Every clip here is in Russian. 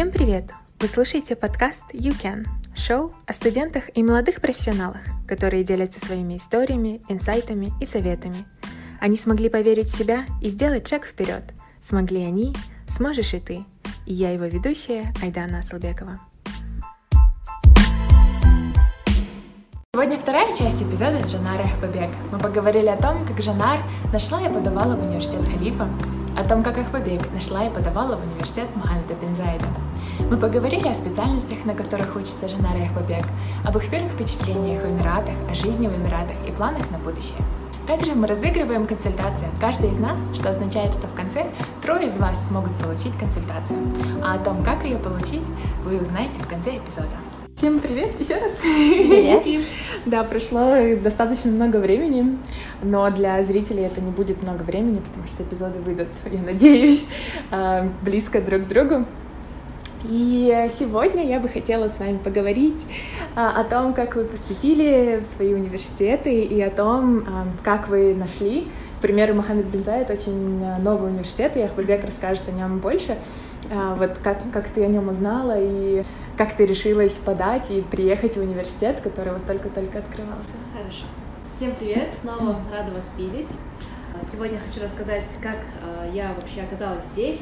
Всем привет! Вы слушаете подкаст You Can, шоу о студентах и молодых профессионалах, которые делятся своими историями, инсайтами и советами. Они смогли поверить в себя и сделать шаг вперед. Смогли они, сможешь и ты. И я его ведущая Айдана Асылбекова. Сегодня вторая часть эпизода Жанара Ахбабек. Мы поговорили о том, как Жанар нашла и подавала в университет Халифа, о том, как Ахбабек нашла и подавала в университет Мухаммеда бен Заида. Мы поговорили о специальностях, на которых учится Жанара Ахбабек, об их первых впечатлениях в Эмиратах, о жизни в Эмиратах и планах на будущее. Также мы разыгрываем консультации от каждой из нас, что означает, что в конце трое из вас смогут получить консультацию. А о том, как ее получить, вы узнаете в конце эпизода. Всем привет еще раз. Привет. да, прошло достаточно много времени, но для зрителей это не будет много времени, потому что эпизоды выйдут, я надеюсь, а, близко друг к другу. И сегодня я бы хотела с вами поговорить а, о том, как вы поступили в свои университеты и о том, а, как вы нашли. К примеру, Мохаммед Бензайд очень новый университет, и Ахбабек расскажет о нем больше. Вот как, как ты о нем узнала и как ты решилась подать и приехать в университет, который вот только-только открывался? Хорошо. Всем привет, снова рада вас видеть. Сегодня хочу рассказать, как я вообще оказалась здесь.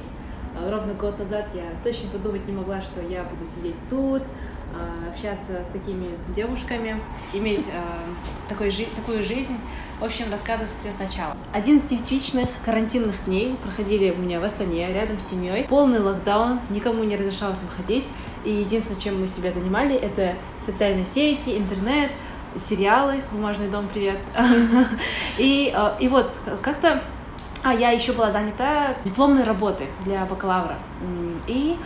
Э, ровно год назад я точно подумать не могла, что я буду сидеть тут, э, общаться с такими девушками, иметь такой, такую жизнь. В общем, рассказываю все сначала. 11 типичных карантинных дней проходили у меня в Астане, рядом с семьей. Полный локдаун, никому не разрешалось выходить. И единственное, чем мы себя занимали, это социальные сети, интернет, сериалы, «Бумажный дом, привет». И, э, и вот как-то а я еще была занята дипломной работой для бакалавра. И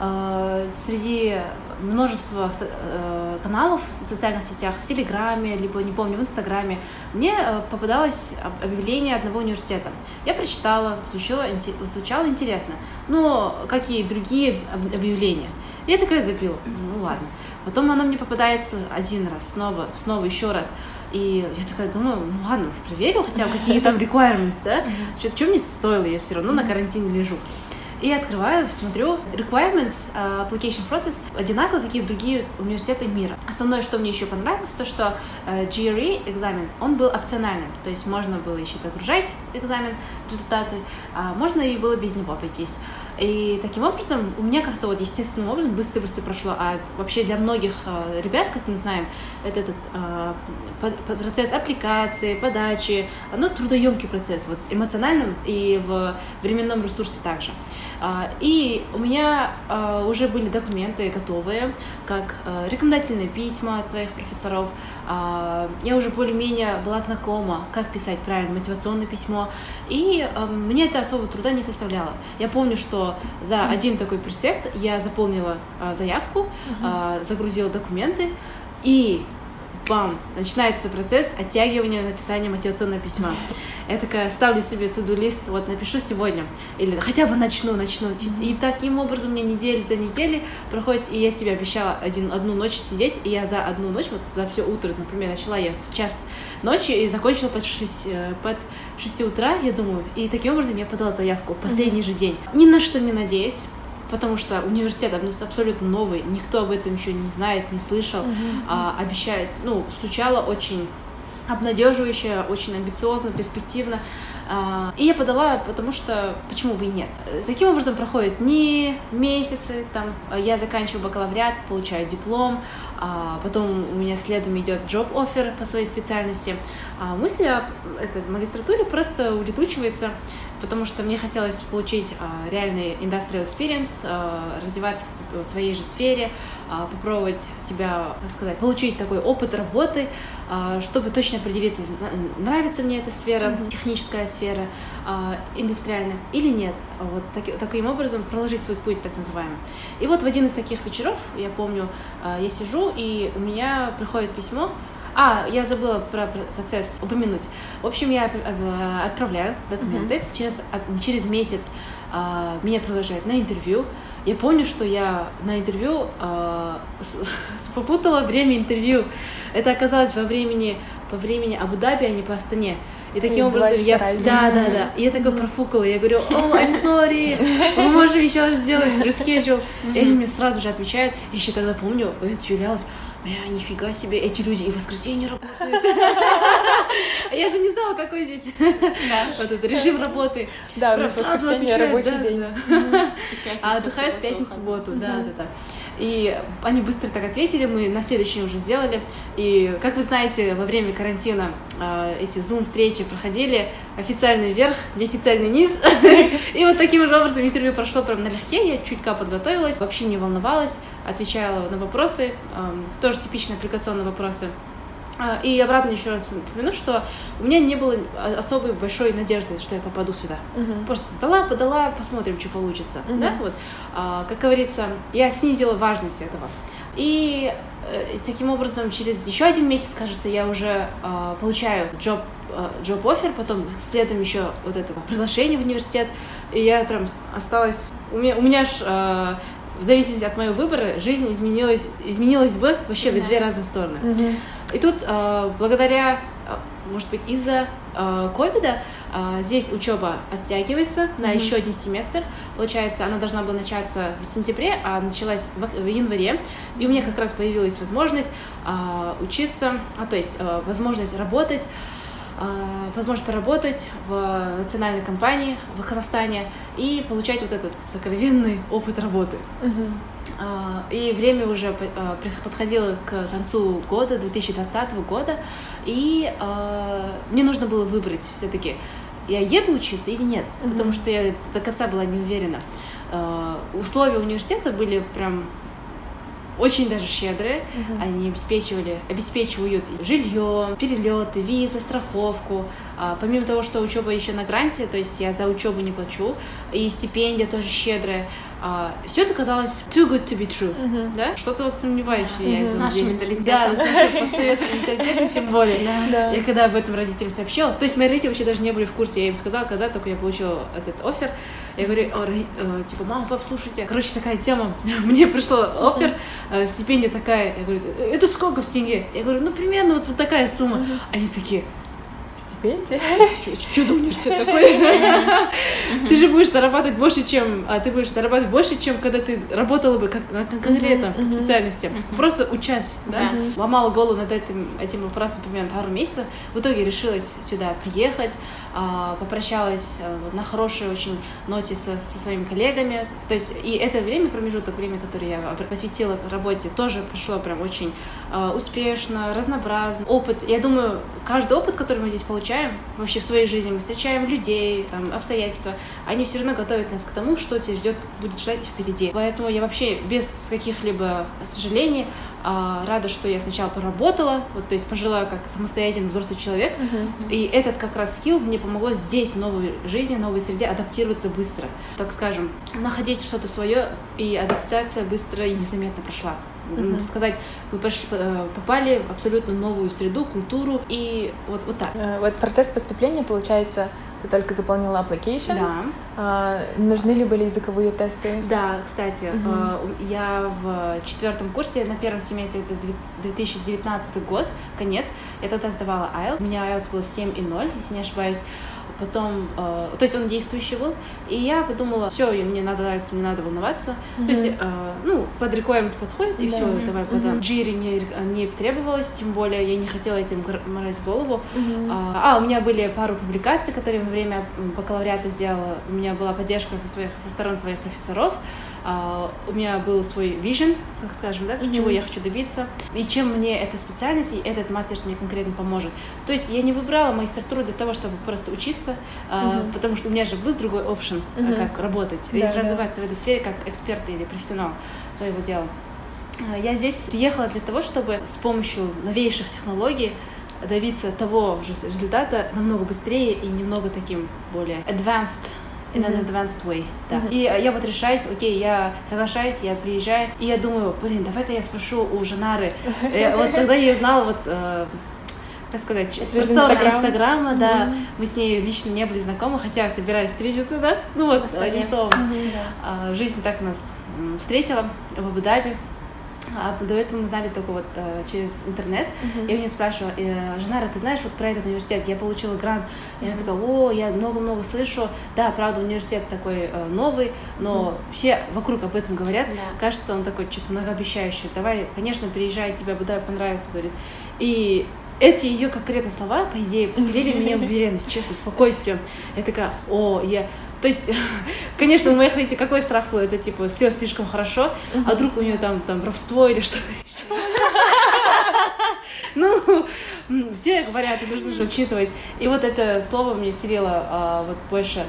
э, среди множества э, каналов в социальных сетях, в Телеграме, либо, не помню, в Инстаграме, мне э, попадалось объявление одного университета. Я прочитала, звучало, звучало интересно, но какие другие объявления. Я такая забила, ну ладно. Потом оно мне попадается один раз, снова, снова, еще раз. И я такая думаю, ну ладно, уж проверил хотя бы, какие там requirements, да? Что мне это стоило, я все равно на карантине лежу. И открываю, смотрю, requirements, uh, application process одинаковые, какие другие университеты мира. Основное, что мне еще понравилось, то, что uh, GRE экзамен, он был опциональным, то есть можно было еще загружать экзамен, результаты, uh, можно и было без него обойтись. И таким образом у меня как-то вот естественным образом быстро-быстро прошло. А вообще для многих э, ребят, как мы знаем, это этот э, процесс аппликации, подачи, оно трудоемкий процесс, вот эмоциональным и в временном ресурсе также. А, и у меня а, уже были документы готовые, как а, рекомендательные письма от твоих профессоров. Я уже более-менее была знакома, как писать правильно мотивационное письмо. И мне это особо труда не составляло. Я помню, что за один такой пресект я заполнила заявку, загрузила документы, и бам, начинается процесс оттягивания написания мотивационного письма. Я такая ставлю себе туду лист, вот напишу сегодня, или хотя бы начну, начну. И таким образом у меня недели за неделей проходит, и я себе обещала один, одну ночь сидеть, и я за одну ночь, вот за все утро, например, начала я в час ночи и закончила под 6, э, под 6 утра, я думаю, и таким образом я подала заявку в последний mm-hmm. же день. Ни на что не надеюсь, потому что университет абсолютно новый, никто об этом еще не знает, не слышал, uh-huh. а, обещает, ну, звучало очень обнадеживающе, очень амбициозно, перспективно. А, и я подала, потому что почему бы и нет. Таким образом проходят не месяцы, там я заканчиваю бакалавриат, получаю диплом, а потом у меня следом идет job offer по своей специальности. А мысль о этой магистратуре просто улетучивается потому что мне хотелось получить а, реальный industrial experience, а, развиваться в своей же сфере, а, попробовать себя, как сказать, получить такой опыт работы, а, чтобы точно определиться, нравится мне эта сфера, mm-hmm. техническая сфера, а, индустриальная или нет. Вот таки, таким образом проложить свой путь, так называемый. И вот в один из таких вечеров, я помню, а, я сижу, и у меня приходит письмо, а, я забыла про процесс упомянуть. В общем, я э, отправляю документы. Mm-hmm. Через, через месяц а, меня приглашают на интервью. Я помню, что я на интервью а, с, попутала время интервью. Это оказалось во времени, по времени Абу-Даби, а не по Астане. И таким образом я... Да, да, да. И я такой профукала. Я говорю, о, oh, I'm sorry, мы можем еще сделать reschedule. И они мне сразу же отвечают. Я еще тогда помню, я удивлялась, я нифига себе, эти люди и в воскресенье работают. Я же не знала, какой здесь вот этот режим работы. Да, у нас воскресенье рабочий день. А отдыхают пятницу, субботу, да, да, да. И они быстро так ответили, мы на следующий уже сделали. И, как вы знаете, во время карантина э, эти зум-встречи проходили официальный вверх, неофициальный низ. И вот таким же образом интервью прошло прям налегке, я чуть-ка подготовилась, вообще не волновалась, отвечала на вопросы, тоже типичные аппликационные вопросы. А, и обратно еще раз упомяну, что у меня не было особой большой надежды, что я попаду сюда. Uh-huh. Просто сдала, подала, посмотрим, что получится. Uh-huh. Да? Вот. А, как говорится, я снизила важность этого. И э, таким образом, через еще один месяц, кажется, я уже э, получаю job, job offer, потом следом еще вот этого приглашения в университет. И я прям осталась... У меня, у меня ж э, в зависимости от моего выбора жизнь изменилась, изменилась бы вообще в две разные стороны. Uh-huh. И тут э, благодаря, э, может быть, из-за э, ковида здесь учеба оттягивается на mm-hmm. еще один семестр. Получается, она должна была начаться в сентябре, а началась в, в январе. И у меня как раз появилась возможность учиться, а то есть возможность работать возможность поработать в национальной компании в Казахстане и получать вот этот сокровенный опыт работы. Uh-huh. А, и время уже а, подходило к концу года, 2020 года, и а, мне нужно было выбрать все-таки, я еду учиться или нет, mm-hmm. потому что я до конца была не уверена. Условия университета были прям очень даже щедрые. Uh-huh. Они обеспечивали, обеспечивают жилье, перелеты, визы, страховку. А, помимо того, что учеба еще на гранте, то есть я за учебу не плачу, и стипендия тоже щедрая. А, все это казалось too good to be true, uh-huh. да? Что-то вот сомневающее uh-huh. я. С нашим менталитетом. Да, с нашим постсоветским менталитетом тем более. Да. Я когда об этом родителям сообщила, то есть мои родители вообще даже не были в курсе, я им сказала, когда только я получила этот офер, я говорю, э, типа, мама, пап, слушайте, короче, такая тема, мне пришло опер, э, стипендия такая, я говорю, это сколько в тенге? Я говорю, ну, примерно вот, вот такая сумма. Они такие, стипендия. Что за университет такой? Ты же будешь зарабатывать больше, чем... А ты будешь зарабатывать больше, чем когда ты работала бы конкретно по специальности. Просто учась, да? Ломала голову над этим, этим вопросом примерно пару месяцев. В итоге решилась сюда приехать, попрощалась э, на хорошей очень ноте со, со своими коллегами. То есть и это время, промежуток времени, которое я посвятила работе, тоже прошло прям очень а, успешно, разнообразно. Опыт, я думаю, каждый опыт, который мы здесь получаем вообще в своей жизни, мы встречаем людей, там, обстоятельства, они все равно готовят нас к тому, что тебя ждет, будет ждать впереди. Поэтому я вообще без каких-либо сожалений а, рада, что я сначала поработала, вот, то есть пожила как самостоятельный взрослый человек, uh-huh. и этот как раз скилл мне помогло здесь, в новой жизни, в новой среде, адаптироваться быстро, так скажем, находить что-то свое, и адаптация быстро и незаметно прошла. Uh-huh. Сказать, мы пошли, э, попали в абсолютно новую среду, культуру, и вот, вот так. Э, вот процесс поступления, получается, ты только заполнила application. Да. А, нужны ли были языковые тесты? Да, кстати, угу. я в четвертом курсе на первом семестре, это 2019 год, конец, я тогда сдавала IELTS. У меня IELTS был 7,0, если не ошибаюсь потом, э, то есть он действующий был, и я подумала, все, мне надо нравится, мне надо волноваться, mm-hmm. то есть, э, ну, под requirements подходит, и да. все, давай подам. Mm-hmm. Джири не, не требовалось, тем более я не хотела этим морать голову. Mm-hmm. А, а, у меня были пару публикаций, которые во время бакалавриата сделала, у меня была поддержка со, своих, со сторон своих профессоров, у меня был свой vision, так скажем, да, mm-hmm. чего я хочу добиться, и чем мне эта специальность и этот мастер мне конкретно поможет. То есть я не выбрала магистратуру для того, чтобы просто учиться, uh, потому что у меня же был другой опшен, mm-hmm. как работать, да, и развиваться да. в этой сфере как эксперт или профессионал своего дела. Я здесь приехала для того, чтобы с помощью новейших технологий добиться того же результата намного быстрее и немного таким более advanced in an advanced way, да. Mm-hmm. И я вот решаюсь, окей, я соглашаюсь, я приезжаю, и я думаю, блин, давай-ка я спрошу у Жанары. Вот тогда я знала вот э, как сказать, простор Инстаграма, да. Мы с ней лично не были знакомы, хотя собирались встретиться, да. Ну вот, одним словом. А, жизнь так нас встретила в Абу-Даби. А до этого мы знали только вот э, через интернет. Мгм. Я у нее спрашиваю, э, Жанара, ты знаешь вот про этот университет? Я получила грант. И она такая, о, я много-много слышу. Да, правда, университет такой э, новый, но все вокруг об этом говорят. Да. Кажется, он такой что-то многообещающий. Давай, конечно, приезжай, тебе Абу Даби понравится, говорит. И эти ее конкретно слова, по идее, поселили меня в уверенность, честно, спокойствие. Я такая, о, я... То есть, конечно, у моих родителей какой страх был? Это типа все слишком хорошо, а вдруг у нее там, там воровство или что-то еще. Ну, все говорят, и нужно же учитывать. И вот это слово мне селило а, вот больше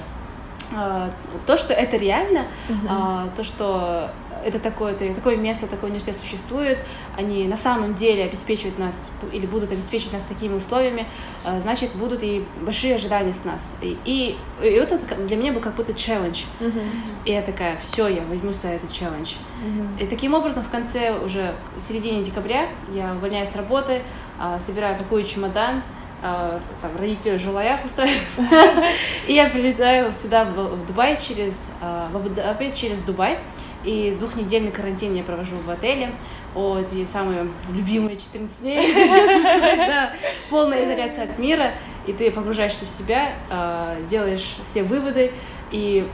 а, то, что это реально, а, то, что это такое, это такое место, такой университет существует, они на самом деле обеспечивают нас или будут обеспечивать нас такими условиями, а, значит, будут и большие ожидания с нас. И, и, и вот это для меня был как будто челлендж. Мгм. И я такая, все, я возьмусь за этот челлендж. Мгм. И таким образом в конце уже в середине декабря я увольняюсь с работы, а, собираю какой чемодан, а, там родители в Жулаях устраивают, и я прилетаю сюда в Дубай через а, в Абу-Даби через Дубай, и двухнедельный карантин я провожу в отеле. О, эти самые любимые 14 дней, честно сказать, да. Полная изоляция от мира, и ты погружаешься в себя, а, делаешь все выводы, и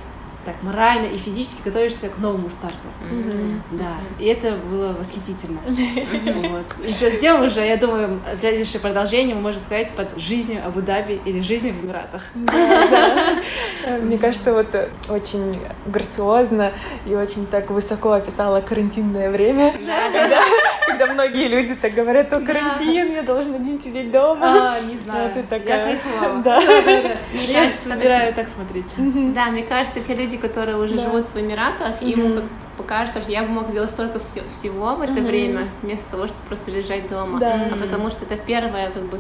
так морально и физически готовишься к новому старту. Мгм. Да, и это было восхитительно. Вот. И затем уже, я думаю, следующее продолжение мы можем сказать под жизнью Абу-Даби или жизнью в Эмиратах. Да, да. Мне кажется, вот э, очень грациозно и очень так высоко описала карантинное время. Когда, когда многие люди так говорят, о, карантин, я должен один сидеть дома. А, не знаю. А ты Я такая... кайфовала. Да. Я кажется, собираю так смотреть. Да, мне кажется, те люди, которые уже живут в Эмиратах, им покажется, что я бы мог сделать столько все- всего в это время, вместо того, чтобы просто лежать дома. А потому что это первое, как бы,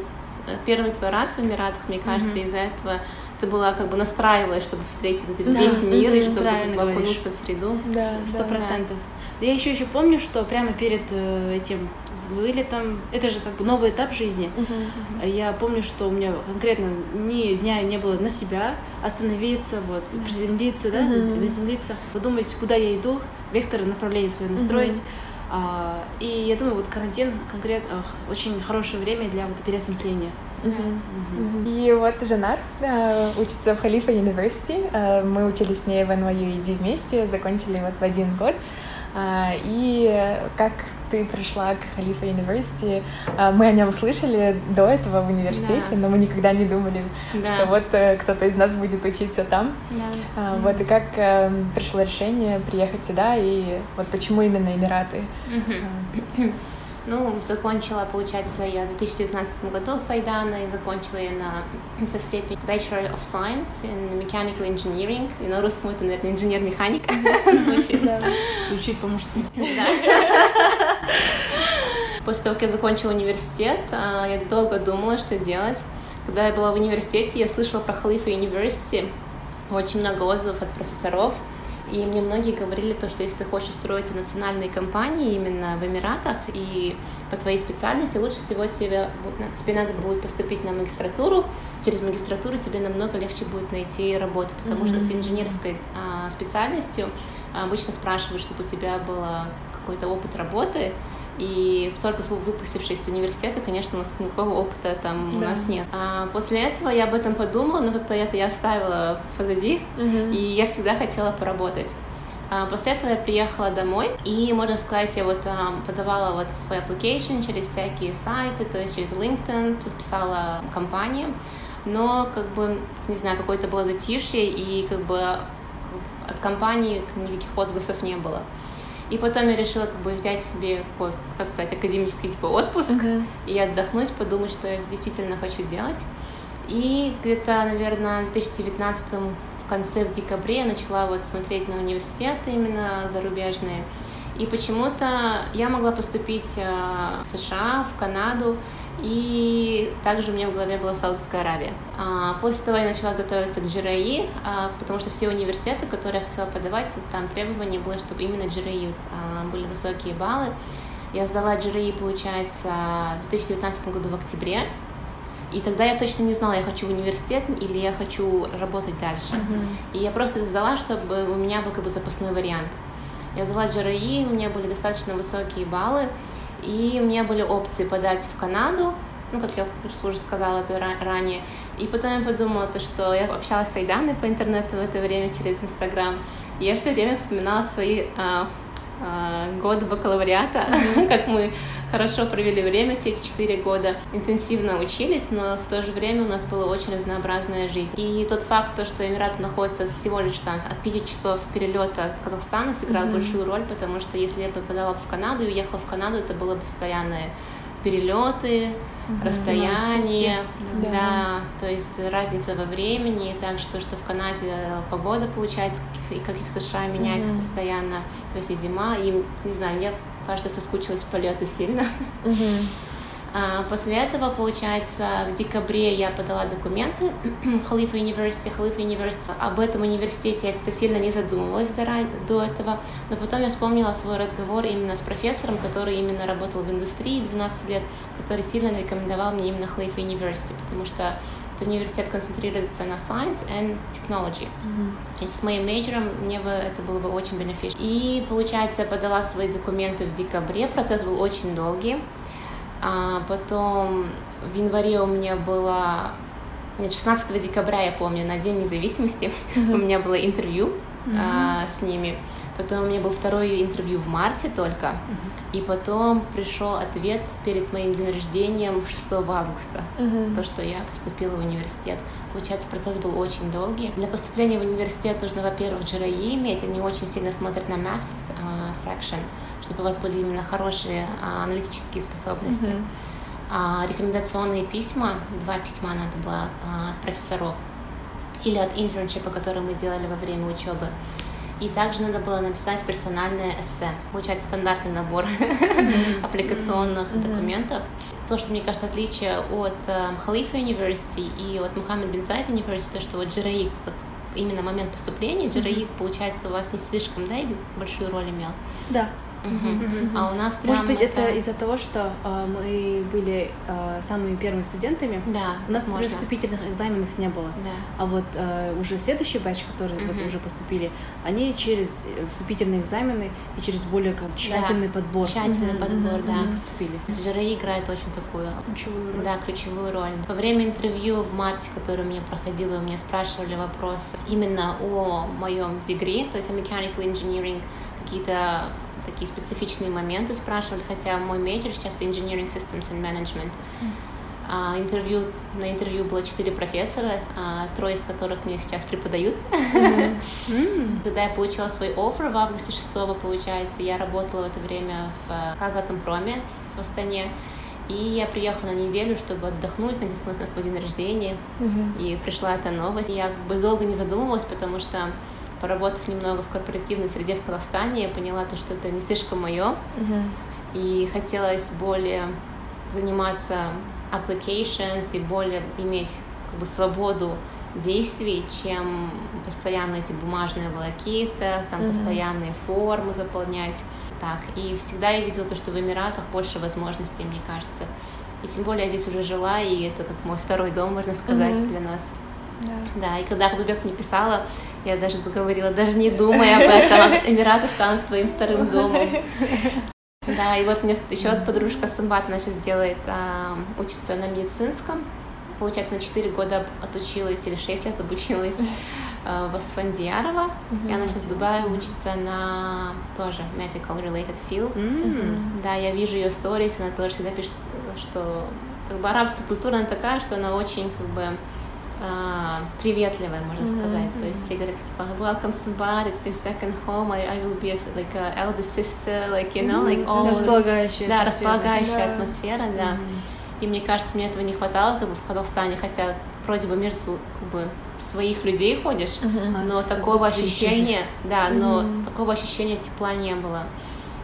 э, первый твой раз в Эмиратах, мне кажется, из-за этого ты была как бы настраивалась, чтобы встретить этот Да. весь мир и чтобы как бы, окунуться в среду. Да, Сто процентов. Да я еще еще помню, что прямо перед э, этим вылетом, это же как бы новый этап жизни. Мгм. Я помню, что у меня конкретно ни дня не было на себя остановиться, вот, приземлиться, да, за- заземлиться, подумать, куда я иду, вектор направления свое настроить. А, и я думаю, вот карантин конкретно очень хорошее время для вот переосмысления. Мгм. Мгм. И вот Жанар э, учится в Халифа University. Э, Мы учились с ней в NYU вместе, закончили вот в один год. А, И как ты пришла к Халифа University? А, Мы о нем слышали до этого в университете, Да. но мы никогда не думали, Да. что вот э, кто-то из нас будет учиться там. Да. А, Вот и как э, пришло решение приехать сюда, и вот почему именно Эмираты? Мгм. Ну, закончила, получается, я в 2019 году с и закончила я на со степень Bachelor of Science in Mechanical Engineering, и на русском это, наверное, инженер-механик. звучит. Звучит по-мужски. После того, как я закончила университет, а, я долго думала, что делать. Когда я была в университете, я слышала про Халифа University, очень много отзывов от профессоров, и мне многие говорили то, что если ты хочешь строить национальные компании именно в Эмиратах и по твоей специальности, лучше всего тебе, тебе надо будет поступить на магистратуру. Через магистратуру тебе намного легче будет найти работу, потому что с инженерской а, специальностью обычно спрашивают, чтобы у тебя был какой-то опыт работы, и только выпустившись из университета, конечно, у нас никакого опыта там у Да. нас нет. А после этого я об этом подумала, но как-то это я оставила позади, Мгм. и я всегда хотела поработать. А, После этого я приехала домой, и, можно сказать, я вот а, подавала вот свой application через всякие сайты, то есть через LinkedIn, писала компании, но, как бы, не знаю, какое-то было затишье, и, как бы, от компании никаких отзывов не было. И потом я решила как бы взять себе, какой, как сказать, академический типа отпуск Мгм. и отдохнуть, подумать, что я действительно хочу делать. И где-то, наверное, в 2019 в конце, в декабре я начала вот смотреть на университеты именно зарубежные. И почему-то я могла поступить э, в США, в Канаду, и также у меня в голове была Саудовская Аравия. А, После того я начала готовиться к GRE, а, потому что все университеты, которые я хотела подавать, вот там требование было, чтобы именно GRE а, были высокие баллы. Я сдала GRE, получается, в 2019 году в октябре. И тогда я точно не знала, я хочу в университет или я хочу работать дальше. Мгм. И я просто это сдала, чтобы у меня был как бы запасной вариант. Я сдала GRE, у меня были достаточно высокие баллы, и у меня были опции подать в Канаду, ну, как я уже сказала это ранее. И потом я подумала, то, что я общалась с Айданой по интернету в это время через Инстаграм, и я все время вспоминала свои а, годы бакалавриата, mm-hmm. как мы хорошо провели время все эти четыре года, интенсивно учились, но в то же время у нас была очень разнообразная жизнь. И тот факт, то, что Эмираты находятся всего лишь там от пяти часов перелета от Казахстана, сыграл mm-hmm. большую роль, потому что если я попадала в Канаду и уехала в Канаду, это было постоянное перелеты, mm-hmm. расстояние, да. да, то есть разница во времени, так что что в Канаде погода получается, как и, как и в США меняется mm-hmm. постоянно, то есть и зима, и не знаю, я кажется соскучилась по лету сильно. Mm-hmm. А, после этого, получается, в декабре я подала документы в Халифа University. Халифа University. Об этом университете я как-то сильно не задумывалась до этого, но потом я вспомнила свой разговор именно с профессором, который именно работал в индустрии 12 лет, который сильно рекомендовал мне именно Халифа University, потому что этот университет концентрируется на science and technology. Mm-hmm. И с моим мейджором мне бы это было бы очень beneficial. И, получается, я подала свои документы в декабре, процесс был очень долгий. А потом в январе у меня было... Нет, 16 декабря, я помню, на День независимости у меня было интервью а, с ними. Потом у меня был второе интервью в марте только. И потом пришел ответ перед моим днем рождения 6 августа. То, что я поступила в университет. Получается, процесс был очень долгий. Для поступления в университет нужно, во-первых, GRE иметь. Они очень сильно смотрят на uh, section чтобы у вас были именно хорошие а, аналитические способности. Mm-hmm. А, рекомендационные письма, два письма надо было а, от профессоров или от интерншипа, который мы делали во время учебы. И также надо было написать персональное эссе. Получается стандартный набор mm-hmm. аппликационных mm-hmm. документов. То, что мне кажется отличие от э, Халифа University и от Мухаммед бин Зайд University, то, что вот GRE, вот именно момент поступления, GRE, mm-hmm. получается, у вас не слишком, да, большую роль имел? Да. Угу. А у нас прям Может быть, это, это из-за того, что э, мы были э, самыми первыми студентами. Да. У нас возможно. вступительных экзаменов не было. Да. А вот э, уже следующий батч, которые угу. вот уже поступили, они через вступительные экзамены и через более как, тщательный да. подбор. Тщательный угу. подбор, да. Поступили. GRE играет очень такую ключевую роль. Да, ключевую роль. Во время интервью в марте, которое у меня проходило, у меня спрашивали вопросы именно о моем degree, то есть о mechanical engineering, какие-то такие специфичные моменты спрашивали, хотя мой major сейчас это Engineering Systems and Management. А, интервью, на интервью было четыре профессора, а, трое из которых мне сейчас преподают. Когда я получила свой оффер в августе 6 получается, я работала в это время в Казатомпроме в Астане. И я приехала на неделю, чтобы отдохнуть, надеялась на свой день рождения. И пришла эта новость. Я как бы долго не задумывалась, потому что поработав немного в корпоративной среде в Казахстане, я поняла то, что это не слишком мое. Uh-huh. И хотелось более заниматься applications и более иметь как бы свободу действий, чем постоянно эти бумажные волокиты, там uh-huh. постоянные формы заполнять. Так, и всегда я видела то, что в Эмиратах больше возможностей, мне кажется. И тем более я здесь уже жила, и это как мой второй дом, можно сказать, uh-huh. для нас. Yeah. Да, и когда Хабибек мне писала, я даже говорила, даже не думай об этом, Эмираты станут твоим вторым домом. Да, и вот мне еще подружка Самбат, она сейчас делает, а, учится на медицинском, получается, на 4 года отучилась или 6 лет обучилась а, в Асфандиярова, mm-hmm. и она сейчас в Дубае учится на тоже medical related field. Mm-hmm. Да, я вижу ее сторис, она тоже всегда пишет, что как бы арабская культура, она такая, что она очень как бы приветливая, можно mm-hmm. сказать. То есть все говорят, типа, welcome somebody, it's your second home, I, I will be a, like a elder sister, like, you know, like all Располагающая Да, располагающая да. атмосфера, да. Mm-hmm. И мне кажется, мне этого не хватало как бы, в Казахстане, хотя вроде бы между как бы, своих людей ходишь, mm-hmm. но а, такого ощущения, да, но mm-hmm. такого ощущения тепла не было.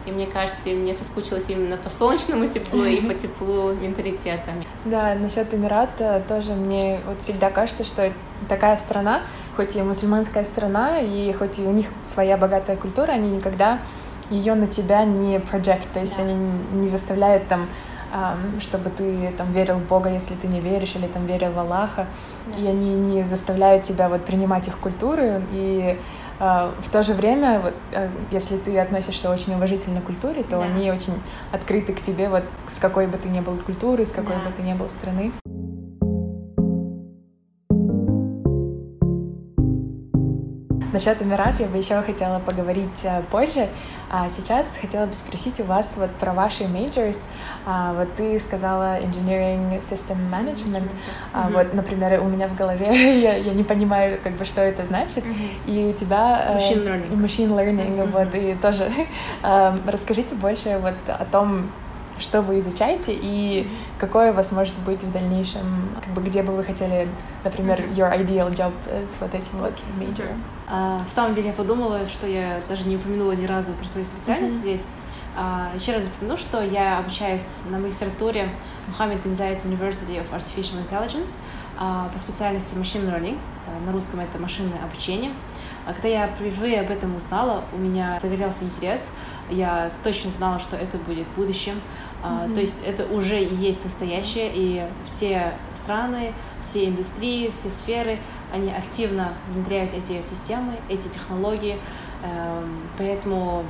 И мне кажется, мне соскучилась именно по солнечному теплу и по теплу менталитета. Да, насчет Эмирата тоже мне вот всегда кажется, что такая страна, хоть и мусульманская страна, и хоть и у них своя богатая культура, они никогда ее на тебя не project, то есть да. они не заставляют там чтобы ты там верил в Бога, если ты не веришь, или там верил в Аллаха, да. и они не заставляют тебя вот принимать их культуры и в то же время, вот, э, если ты относишься очень уважительно к культуре, то Да. они очень открыты к тебе, вот с какой бы ты ни был культуры, с какой Да. бы ты ни был страны. Насчет Эмират я бы еще хотела поговорить э, позже. А сейчас хотела бы спросить у вас вот про ваши majors. А, вот ты сказала engineering system management. А, Мгм. Вот, например, у меня в голове я, я не понимаю, как бы, что это значит. И у тебя э, Machine learning. machine learning, Мгм. вот и тоже э, расскажите больше вот о том, что вы изучаете и какое у вас может быть в дальнейшем, как бы где бы вы хотели, например, your ideal job с вот этим вот major. А, в самом деле я подумала, что я даже не упомянула ни разу про свою специальность Мгм. здесь. А, еще раз упомяну, что я обучаюсь на магистратуре Mohammed bin Zayed University of Artificial Intelligence а, по специальности Machine Learning. На русском это машинное обучение. А Когда я впервые об этом узнала, у меня загорелся интерес. Я точно знала, что это будет будущим. Мгм. То есть это уже и есть настоящее, и все страны, все индустрии, все сферы, они активно внедряют эти системы, эти технологии. Эм, Поэтому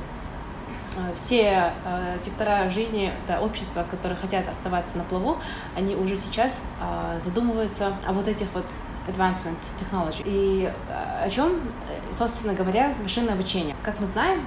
э, все э, сектора жизни, да, общества, которые хотят оставаться на плаву, они уже сейчас э, задумываются о вот этих вот advancement technology. И о чем, собственно говоря, машинное обучение? Как мы знаем,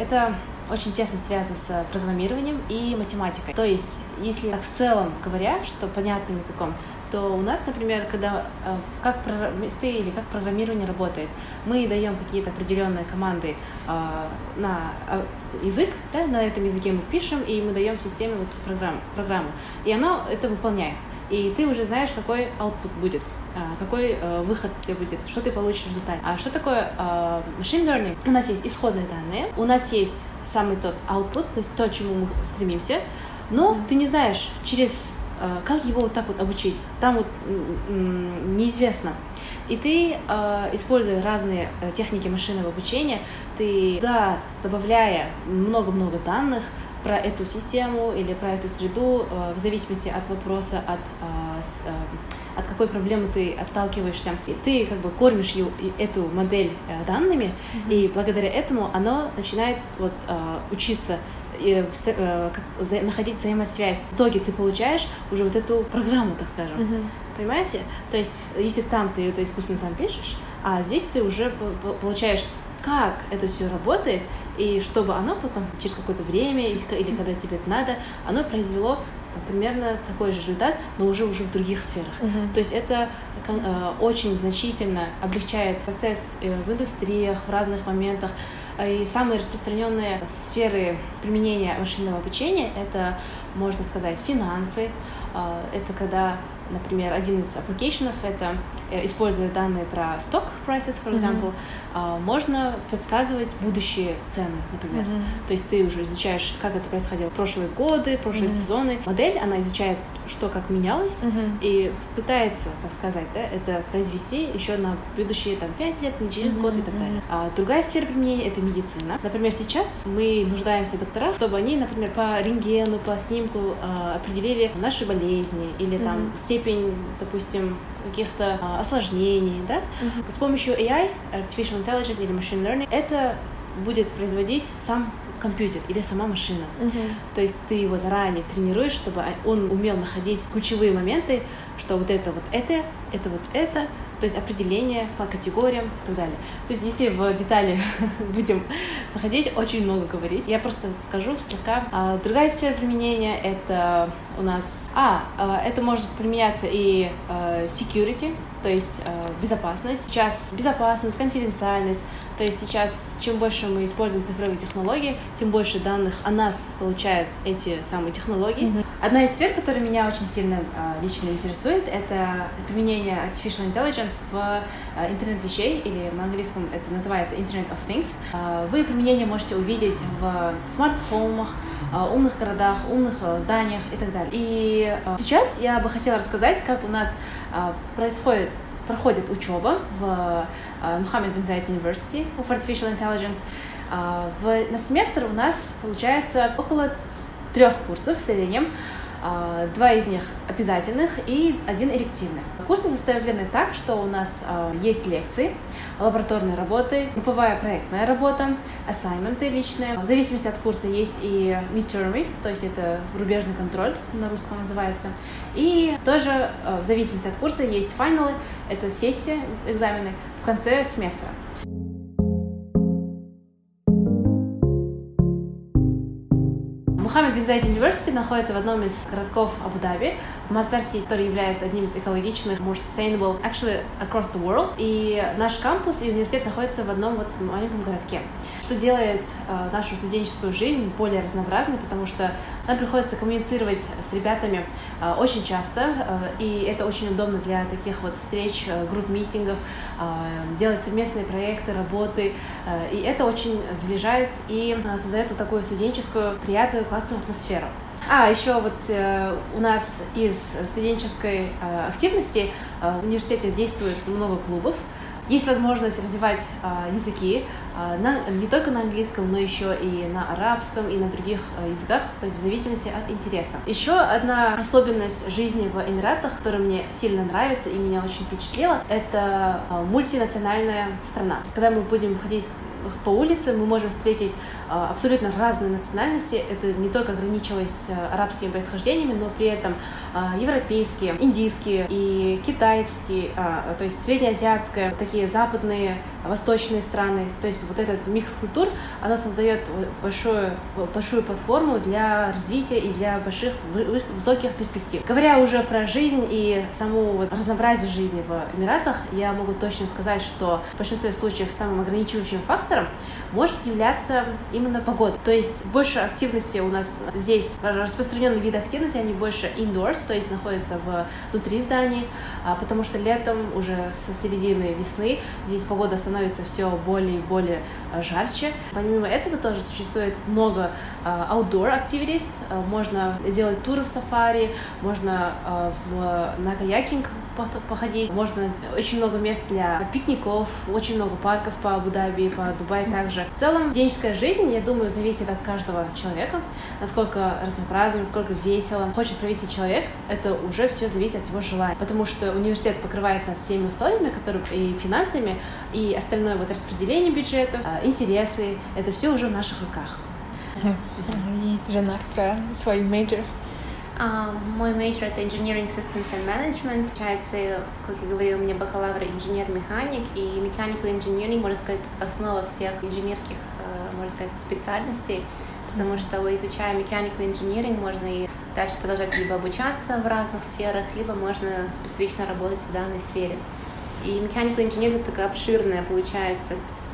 это очень тесно связано с программированием и математикой. То есть, если в целом говоря, что понятным языком, то у нас, например, когда э, как программисты или как программирование работает, мы даем какие-то определенные команды э, на э, язык, да, на этом языке мы пишем, и мы даем системе вот программу, программу, и она это выполняет. И ты уже знаешь, какой output будет, а, какой э, выход у тебя будет, что ты получишь в результате. А что такое э, machine learning? У нас есть исходные данные, у нас есть самый тот output, то есть то, к чему мы стремимся, но ты не знаешь, через как его вот так вот обучить. Там вот неизвестно. И ты, э, используя разные э, техники машинного обучения, ты, да, добавляя много-много данных про эту систему или про эту среду, э, в зависимости от вопроса, от, э, э, от какой проблемы ты отталкиваешься, и ты как бы кормишь эту модель э, данными, и благодаря этому оно начинает вот э, учиться и э, как вза- находить взаимосвязь. В итоге ты получаешь уже вот эту программу, так скажем. Мгм. Понимаете? То есть, если там ты это искусственно сам пишешь, а здесь ты уже по- по- получаешь, как это все работает, и чтобы оно потом через какое-то время или, когда тебе это надо, оно произвело примерно такой же результат, но уже уже в других сферах. Мгм. То есть это э, очень значительно облегчает процесс э, в индустриях, в разных моментах. Э, И самые распространенные сферы применения машинного обучения — это, можно сказать, финансы. Э, Это когда, например, один из applications — это, используя данные про stock prices, for example, э, можно предсказывать будущие цены, например. Мгм. То есть ты уже изучаешь, как это происходило в прошлые годы, прошлые Мгм. сезоны. Модель, она изучает, что как менялось, Мгм. и пытается, так сказать, да, это произвести еще на будущие там, 5 лет, не через Мгм, год и так далее. А другая сфера применения — это медицина. Например, сейчас мы нуждаемся в докторах, чтобы они, например, по рентгену, по снимку а, определили наши болезни или там Мгм. степень, допустим, каких-то а, осложнений, да? Мгм. С помощью AI, Artificial Intelligence или Machine Learning, это будет производить сам компьютер или сама машина. Мгм. То есть ты его заранее тренируешь, чтобы он умел находить ключевые моменты, что вот это вот это, это вот это, то есть определение по категориям и так далее. То есть если в детали будем заходить, очень много говорить. Я просто скажу слегка. А, другая сфера применения — это у нас... А, а, это может применяться и а, security, то есть а, безопасность. Сейчас безопасность, конфиденциальность, то есть сейчас, чем больше мы используем цифровые технологии, тем больше данных о нас получают эти самые технологии. Мгм. Одна из сфер, которая меня очень сильно а, лично интересует, это применение artificial intelligence в а, интернет вещей, или на английском это называется Internet of Things. А, Вы применение можете увидеть в смарт-хоумах, умных городах, умных зданиях и так далее. И сейчас я бы хотела рассказать, как у нас происходит проходит учеба в а, Mohammed bin Zayed University of Artificial Intelligence. А, в- на семестр у нас получается около трех курсов в среднем. А, Два из них обязательных и один элективный. Курсы составлены так, что у нас а, есть лекции, лабораторные работы, групповая проектная работа, ассайменты личные. В зависимости от курса есть и midterm, то есть это рубежный контроль, на русском называется. И тоже э, в зависимости от курса есть финалы, это сессия, экзамены в конце семестра. Мухаммед Зайд University находится в одном из городков Абу-Даби, Масдар-Сити, который является одним из экологичных, more sustainable, actually across the world. И наш кампус и университет находятся в одном вот маленьком городке, что делает э, нашу студенческую жизнь более разнообразной, потому что нам приходится коммуницировать с ребятами э, очень часто, э, и это очень удобно для таких вот встреч, э, групп-митингов, э, делать совместные проекты, работы, и это очень сближает и создает вот такую студенческую, приятную, классную атмосферу. А, еще вот э, у нас из студенческой э, активности э, в университете действует много клубов. Есть возможность развивать э, языки на, не только на английском, но еще и на арабском и на других э, языках, то есть в зависимости от интереса. Еще одна особенность жизни в Эмиратах, которая мне сильно нравится и меня очень впечатлила, это э, мультинациональная страна. Когда мы будем ходить по улице мы можем встретить а, абсолютно разные национальности. Это не только ограничиваясь а, арабскими происхождениями, но при этом а, европейские, индийские и китайские, то есть среднеазиатские, такие западные, восточные страны. То есть вот этот микс культур, оно создает большую, большую платформу для развития и для больших высоких перспектив. Говоря уже про жизнь и саму разнообразие жизни в Эмиратах, я могу точно сказать, что в большинстве случаев самым ограничивающим фактором может являться именно погода. То есть больше активности у нас здесь, распространенный вид активности, они больше indoors, то есть находятся внутри зданий, а, потому что летом уже со середины весны здесь погода становится все более и более а, жарче. Помимо этого тоже существует много а, outdoor activities, можно делать туры в сафари, можно на каякинг походить. Можно очень много мест для пикников, очень много парков по Абу-Даби, по Дубаю также. В целом, денежская жизнь, я думаю, зависит от каждого человека, насколько разнообразно, насколько весело хочет провести человек, это уже все зависит от его желания. Потому что университет покрывает нас всеми условиями, которые и финансами, и остальное вот распределение бюджетов, а, интересы, это все уже в наших руках. Жена про свой major мой major это Engineering Systems and Management. Получается, как я говорила, у меня бакалавр инженер-механик, и Mechanical Engineering, можно сказать, это основа всех инженерских, э, можно сказать, специальностей, потому что изучая Mechanical Engineering, можно и дальше продолжать либо обучаться в разных сферах, либо можно специфично работать в данной сфере. И Mechanical Engineering это такая обширная, получается, специальность,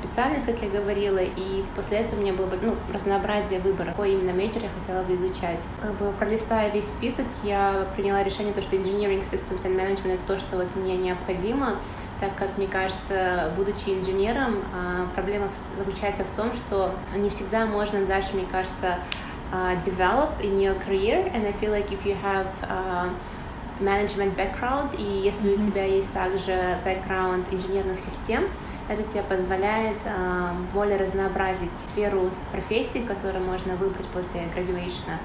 как я говорила, и после этого у меня было ну, разнообразие выбора, какой именно major я хотела бы изучать. Как бы пролистая весь список, я приняла решение, то, что Engineering Systems and Management это то, что вот мне необходимо, так как, мне кажется, будучи инженером, а, проблема заключается в том, что не всегда можно дальше, мне кажется, а, develop in your career, and I feel like if you have uh, management background, и если mm-hmm. у тебя есть также background инженерных систем, это тебе позволяет э, более разнообразить сферу профессий, которую можно выбрать после graduation.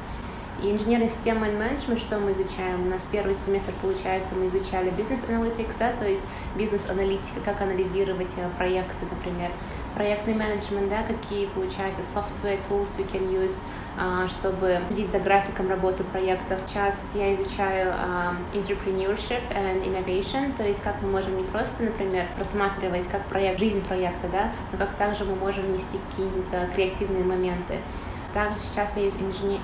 И инженерная система и менеджмент, что мы изучаем? У нас первый семестр, получается, мы изучали бизнес-аналитикс, да, то есть бизнес-аналитика, как анализировать э, проекты, например. Проектный менеджмент, да, какие, получается, software tools we can use, чтобы следить за графиком работы проектов. Сейчас я изучаю um, entrepreneurship and innovation, то есть как мы можем не просто, например, рассматривать как проект, жизнь проекта, да, но как также мы можем внести какие-то креативные моменты. Также сейчас я инженер,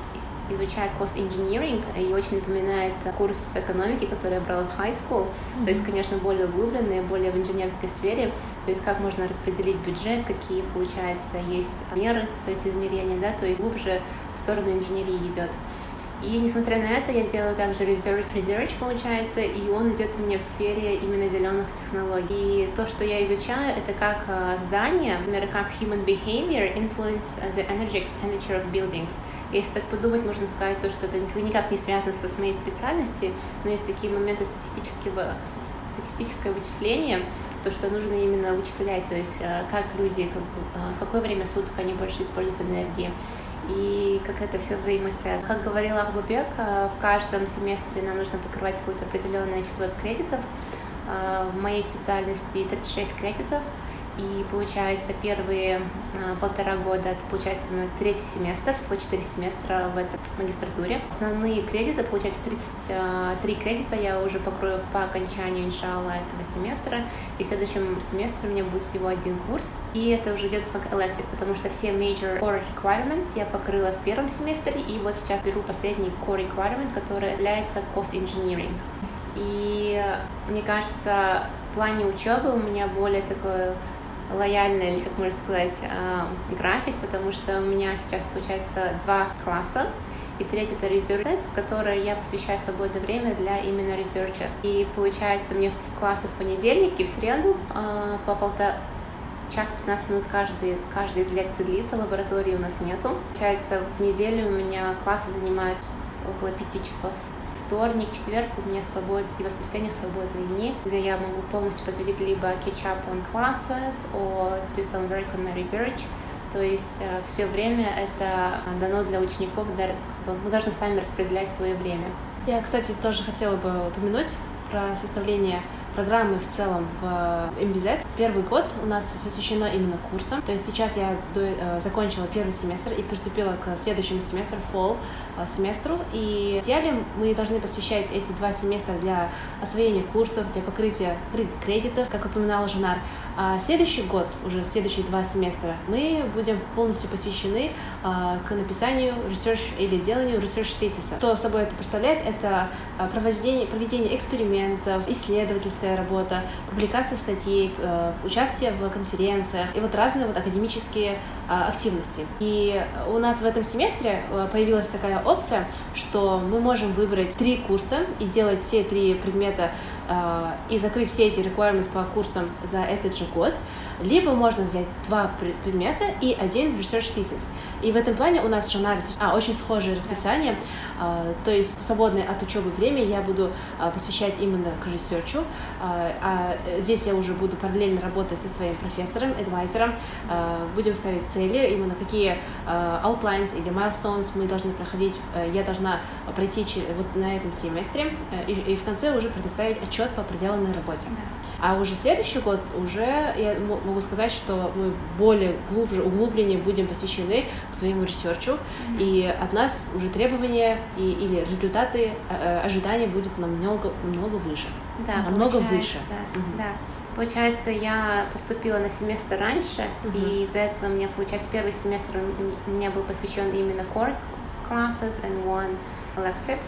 изучаю cost engineering и очень напоминает курс экономики, который я брала в high school. Mm-hmm. То есть, конечно, более углубленный, более в инженерской сфере. То есть, как можно распределить бюджет, какие, получается, есть меры, то есть измерения, да, то есть глубже в сторону инженерии идет. И несмотря на это, я делаю также research, research получается, и он идет у меня в сфере именно зеленых технологий. И то, что я изучаю, это как а, здание, например, как human behavior influence the energy expenditure of buildings. Если так подумать, можно сказать, то, что это никак не связано со моей специальностью, но есть такие моменты статистического, статистическое вычисление, то, что нужно именно вычислять, то есть а, как люди, как, а, в какое время суток они больше используют энергии и как это все взаимосвязано. Как говорила Ахбубек, э, в каждом семестре нам нужно покрывать какое-то определенное число кредитов. Э, в моей специальности 36 кредитов, И получается, первые а, полтора года, это получается мой третий семестр, всего четыре семестра в этой магистратуре. Основные кредиты, получается, 33 а, кредита я уже покрою по окончанию, иншалла, этого семестра. И в следующем семестре у меня будет всего один курс. И это уже идет как elective, потому что все major core requirements я покрыла в первом семестре, и вот сейчас беру последний core requirement, который является cost engineering. И мне кажется, в плане учебы у меня более такой лояльный, или как можно сказать, а, график, потому что у меня сейчас получается два класса, и третий это research, который я посвящаю свободное время для именно research. И получается мне в классы в понедельник и в среду а, по полтора час 15 минут каждый, каждый из лекций длится, лаборатории у нас нету. Получается, в неделю у меня классы занимают около пяти часов вторник, четверг у меня свободные, и воскресенье свободные дни, где я могу полностью посвятить либо catch up on classes, or do some work on my research. То есть э, все время это дано для учеников, мы должны сами распределять свое время. Я, кстати, тоже хотела бы упомянуть про составление программы в целом в MBZ. Первый год у нас посвящено именно курсам. То есть сейчас я до, э, закончила первый семестр и приступила к следующему семестру, fall э, семестру. И в идеале мы должны посвящать эти два семестра для освоения курсов, для покрытия кредитов, как упоминала Жанар. А следующий год, уже следующие два семестра, мы будем полностью посвящены э, к написанию research или деланию research тезиса. Что собой это представляет? Это проведение, проведение экспериментов, исследовательских исследовательская работа, публикация статей, э, участие в конференциях и вот разные вот академические а, активности. И у нас в этом семестре э, появилась такая опция, что мы можем выбрать три курса и делать все три предмета а, и закрыть все эти requirements по курсам за этот же год, либо можно взять два предмета и один research thesis. И в этом плане у нас с а, очень схожее расписание, а, то есть свободное от учебы время я буду а, посвящать именно к research у, а, а здесь я уже буду параллельно работать со своим профессором, advisor ом, а, будем ставить цели, именно какие а, outlines или milestones мы должны проходить, а, я должна пройти вот на этом семестре а, и, и в конце уже предоставить отчет по проделанной работе. А уже следующий год уже я могу сказать, что мы более глубже, углубленнее будем посвящены к своему research у, mm-hmm. и от нас уже требования и, или результаты э, ожидания будут намного, намного выше. Да, намного выше. Mm-hmm. Да. Получается, я поступила на семестр раньше, mm-hmm. и из-за этого у меня, получается, первый семестр у меня был посвящен именно core classes and one elective.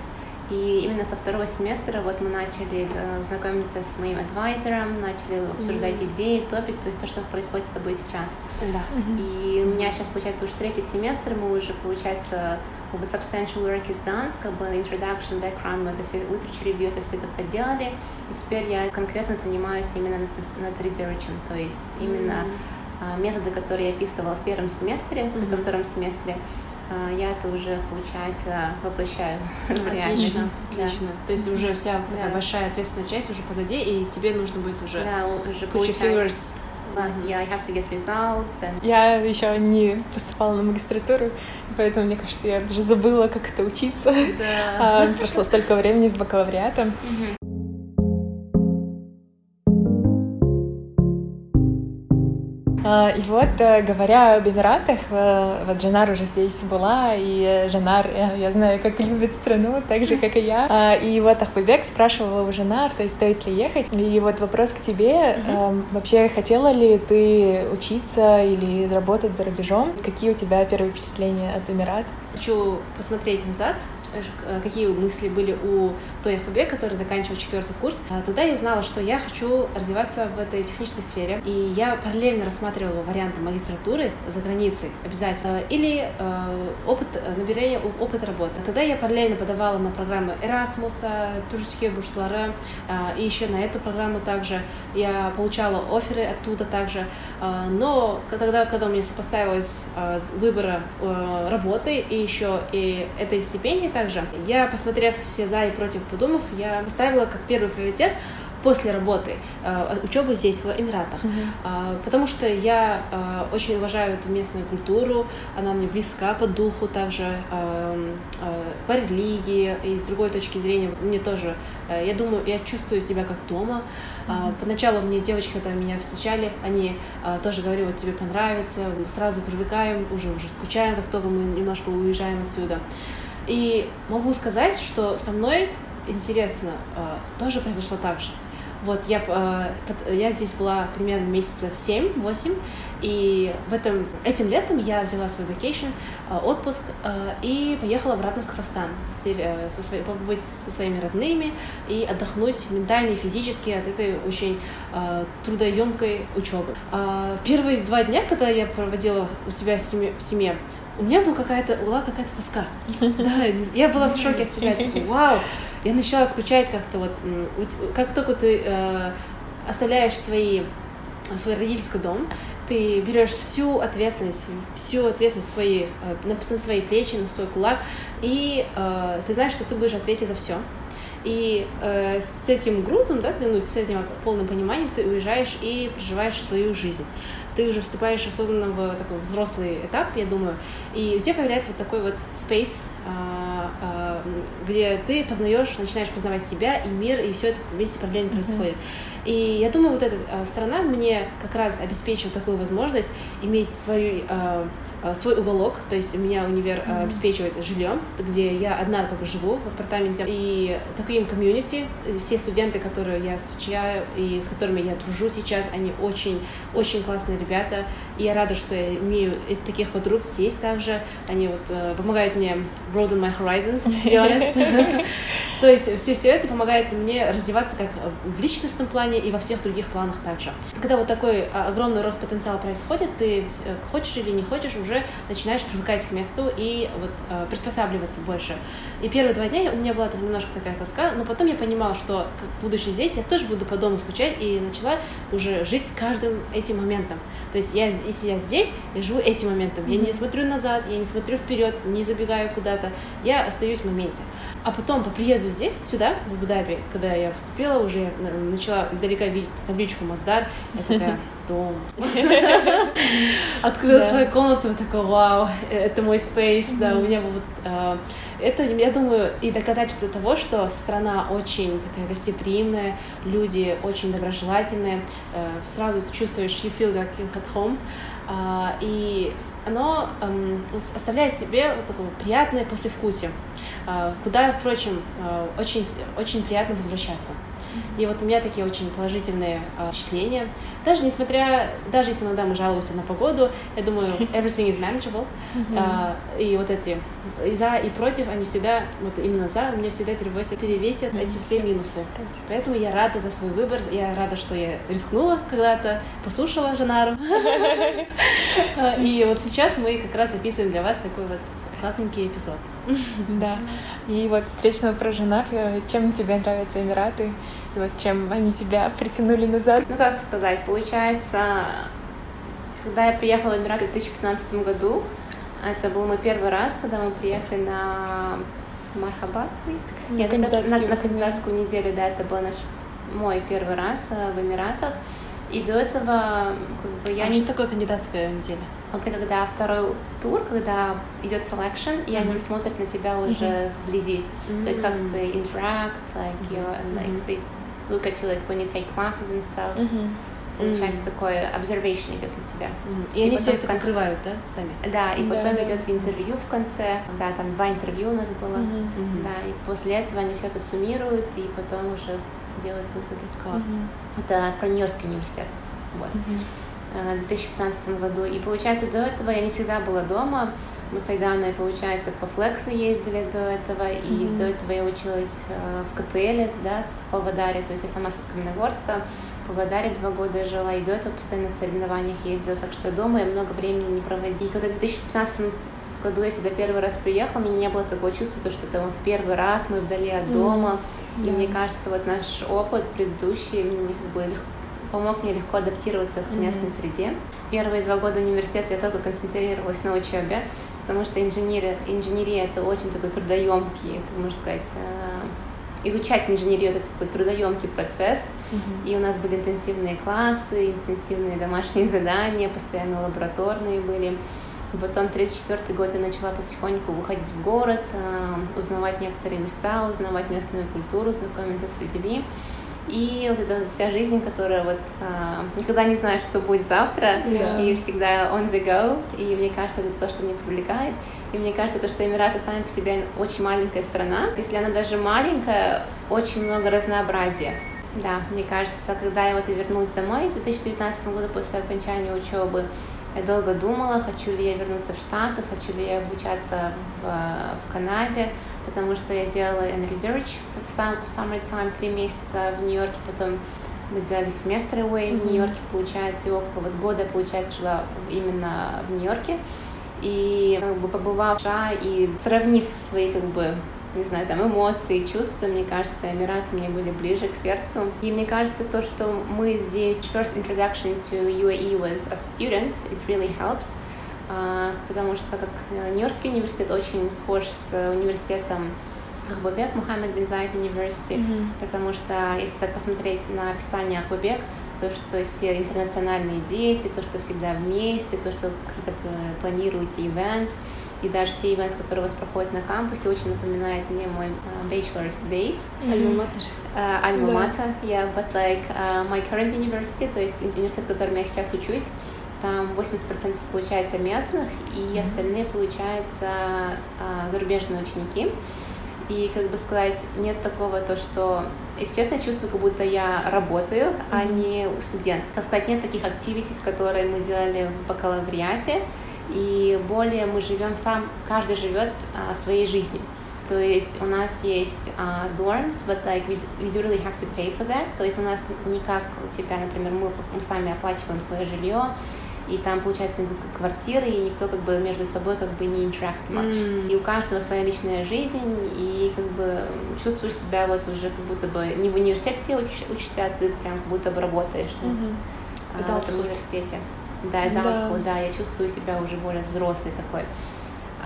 И именно со второго семестра вот мы начали э, знакомиться с моим advisor ом, начали обсуждать mm-hmm. идеи, topic, то есть то, что происходит с тобой сейчас. Да. Mm-hmm. И у меня сейчас получается уже третий семестр, мы уже получается как бы substantial work is done, как бы introduction, background, мы это все, literature review, это все это поделали. И теперь я конкретно занимаюсь именно над, над research, то есть именно mm-hmm. методы, которые я описывала в первом семестре, mm-hmm. то есть во втором семестре, я это уже, получается, воплощаю в реальность. Отлично, отлично. Да. То есть уже вся да. такая большая ответственная часть уже позади, и тебе нужно будет уже да, уже получается. Yeah, I have to get results. And... Я еще не поступала на магистратуру, поэтому мне кажется, я даже забыла, как это учиться. Да. А, прошло столько времени с бакалавриата. Mm-hmm. И вот, э, говоря об Эмиратах, э, вот Жанар уже здесь была, и Жанар, я знаю, как любит страну, так же, как и я. А, и вот Ахбебек спрашивала у Жанар, то есть стоит ли ехать. И вот вопрос к тебе. Mm-hmm. Вообще, хотела ли ты учиться или работать за рубежом? Какие у тебя первые впечатления от Эмират? Хочу посмотреть назад, Э, какие мысли были у той Ахбабе, который заканчивал четвертый курс. А тогда я знала, что я хочу развиваться в этой технической сфере, и я параллельно рассматривала варианты магистратуры за границей обязательно, э, или э, опыт, набирания опыта работы. Тогда я параллельно подавала на программы Erasmus, Турецкие бурслары, и еще на эту программу также. Я получала оферы оттуда также, но тогда, когда у меня сопоставилось выбора работы и еще и этой стипендии, также также. Я, посмотрев все за и против, подумав, я поставила как первый приоритет после работы, учебу здесь, в Эмиратах. Uh-huh. Потому что я очень уважаю эту местную культуру, она мне близка по духу также, по религии, и с другой точки зрения мне тоже, я думаю, я чувствую себя как дома. Uh-huh. Поначалу мне девочки, когда меня встречали, они тоже говорили, вот тебе понравится, мы сразу привыкаем, уже уже скучаем, как только мы немножко уезжаем отсюда. И могу сказать, что со мной, интересно, э, тоже произошло так же. Вот я, э, я здесь была примерно месяцев 7-8, и в этом, этим летом я взяла свой vacation, э, отпуск, и поехала обратно в Казахстан, со своей, побыть со своими родными и отдохнуть ментально и физически от этой очень трудоемкой учебы. Первые два дня, когда я проводила у себя в семье, в семье у меня была какая-то, была какая-то тоска. Да, я была в шоке от себя, типа, вау. Я начала скучать как-то вот, как только ты э, оставляешь свои, свой родительский дом, ты берешь всю ответственность, всю ответственность свои, э, на свои плечи, на свой кулак, и э, ты знаешь, что ты будешь ответить за все. И э, с этим грузом, да, ну, с этим полным пониманием ты уезжаешь и проживаешь свою жизнь ты уже вступаешь осознанно в такой взрослый этап, я думаю, и у тебя появляется вот такой вот space, а, а, где ты познаешь, начинаешь познавать себя и мир, и все это вместе параллельно происходит. Mm-hmm. И я думаю, вот эта а, страна мне как раз обеспечила такую возможность иметь свою Э, свой уголок, то есть меня универ mm-hmm. обеспечивает жильем, где я одна только живу в апартаменте. И таким комьюнити, все студенты, которые я встречаю и с которыми я дружу сейчас, они очень-очень классные ребята. И я рада, что я имею таких подруг здесь также. Они вот э, помогают мне broaden my horizons, to be honest. То есть все, все это помогает мне развиваться как в личностном плане и во всех других планах также. Когда вот такой а, огромный рост потенциала происходит, ты э, хочешь или не хочешь, уже начинаешь привыкать к месту и вот э, приспосабливаться больше. И первые два дня у меня была немножко такая тоска, но потом я понимала, что как, будучи здесь, я тоже буду по дому скучать и начала уже жить каждым этим моментом. То есть я, если я здесь, я живу этим моментом. Я не смотрю назад, я не смотрю вперед, не забегаю куда-то. Я остаюсь в моменте. А потом по приезду здесь, сюда, в Абу-Даби, когда я вступила, уже начала издалека видеть табличку Маздар, я такая, дом. Открыла свою комнату, такой, вау, это мой спейс, да, у меня вот... А, это, я думаю, и доказательство того, что страна очень такая гостеприимная, люди очень доброжелательные, э, сразу чувствуешь, you feel like you're at home, а, и оно эм, оставляет себе вот такое приятное послевкусие, э, куда, впрочем, э, очень, очень приятно возвращаться. И вот у меня такие очень положительные э, впечатления. Даже несмотря, даже если иногда мы жалуемся на погоду, я думаю, everything is manageable. Uh, и вот эти и за и против, они всегда, вот именно за, у меня всегда перевесят, перевесят mm-hmm. эти все минусы. Против. Поэтому я рада за свой выбор, я рада, что я рискнула когда-то, послушала Жанару. И вот сейчас мы как раз записываем для вас такой вот классненький эпизод. Да. И вот встречного про Жанар, чем тебе нравятся Эмираты? И вот чем они тебя притянули назад? Ну, как сказать, получается, когда я приехала в Эмираты в 2015 году, это был мой первый раз, когда мы приехали на Мархаба Нет, на кандидатскую неделю, да, это был наш мой первый раз э, в Эмиратах. И до этого как бы, я а не... что такое кандидатская неделя? Это когда второй тур, когда идет selection, и mm-hmm. они смотрят на тебя уже mm-hmm. сблизи. Mm-hmm. То есть как ты interact, like you like mm-hmm. they look at you like when you take classes and stuff. Mm-hmm. Получается mm-hmm. такое observation идет на тебя. Mm-hmm. И, и они все это конце... покрывают, да, сами? Да, и да, потом да. идет интервью в конце. Да, там два интервью у нас было. Mm-hmm. Да, и после этого они все это суммируют, и потом уже делать выводы. Класс. Mm-hmm. Это про Нью-Йоркский университет. Вот. Mm-hmm. В 2015 году. И получается, до этого я не всегда была дома. Мы с Айданой, получается, по флексу ездили до этого, и mm-hmm. до этого я училась э, в КТЛ, да, в Павлодаре, то есть я сама с Каменогорска, в Павлодаре два года жила, и до этого постоянно в соревнованиях ездила, так что дома я много времени не проводила. И когда в 2015 году я сюда первый раз приехала, у меня не было такого чувства, то, что это вот первый раз мы вдали от дома, mm-hmm. и мне кажется, вот наш опыт предыдущий мне был легко помог мне легко адаптироваться к местной mm-hmm. среде. Первые два года университета я только концентрировалась на учебе, потому что инженерия, инженерия это очень такой трудоемкий, это, можно сказать, э, изучать инженерию, это такой трудоемкий процесс. Uh-huh. И у нас были интенсивные классы, интенсивные домашние задания, постоянно лабораторные были. Потом 34 год я начала потихоньку выходить в город, э, узнавать некоторые места, узнавать местную культуру, знакомиться с людьми. И вот эта вся жизнь, которая вот а, никогда не знаешь, что будет завтра, да. и всегда on the go. И мне кажется, это то, что меня привлекает. И мне кажется, то, что Эмираты сами по себе очень маленькая страна. Если она даже маленькая, очень много разнообразия. Да, мне кажется, когда я вот и вернулась домой в 2019 году после окончания учебы, я долго думала, хочу ли я вернуться в Штаты, хочу ли я обучаться в, в Канаде, потому что я делала research в, сам, в summertime три месяца в Нью-Йорке, потом мы делали семестр away mm-hmm. в Нью-Йорке, получается, и около вот года, получается, жила именно в Нью-Йорке. И как бы побывав в США и сравнив свои как бы не знаю, там эмоции, чувства, мне кажется, Эмираты мне были ближе к сердцу. И мне кажется, то, что мы здесь, first introduction to UAE was as students, it really helps. Uh, потому что как э, Нью-Йоркский университет очень схож с университетом Ахбабек, Мухаммед Зайд University, mm-hmm. потому что если так посмотреть на описание Ахбабек, то, что все интернациональные дети, то, что всегда вместе, то, что какие-то планируете events, и даже все ивенты, которые у вас проходят на кампусе, очень напоминает мне мой uh, bachelor's base. Альма-матер. Uh, Альма-матер, yeah, but like uh, my current university, то есть университет, в котором я сейчас учусь, там 80% получается местных, и остальные, получается, uh, зарубежные ученики. И, как бы сказать, нет такого то, что, если честно, чувствую, как будто я работаю, mm-hmm. а не студент. Как сказать, нет таких activities, которые мы делали в бакалавриате, и более мы живем сам, каждый живет а, своей жизнью. То есть у нас есть uh, dorms, but like we, we do really have to pay for that. То есть у нас не как у тебя, например, мы, мы сами оплачиваем свое жилье, и там, получается, идут квартиры, и никто как бы между собой как бы не interact much. Mm. И у каждого своя личная жизнь, и как бы чувствуешь себя вот уже как будто бы не в университете уч, учишься, а ты прям как будто бы работаешь ну, mm-hmm. а, в университете. Да, adulthood, да. да, я чувствую себя уже более взрослый такой.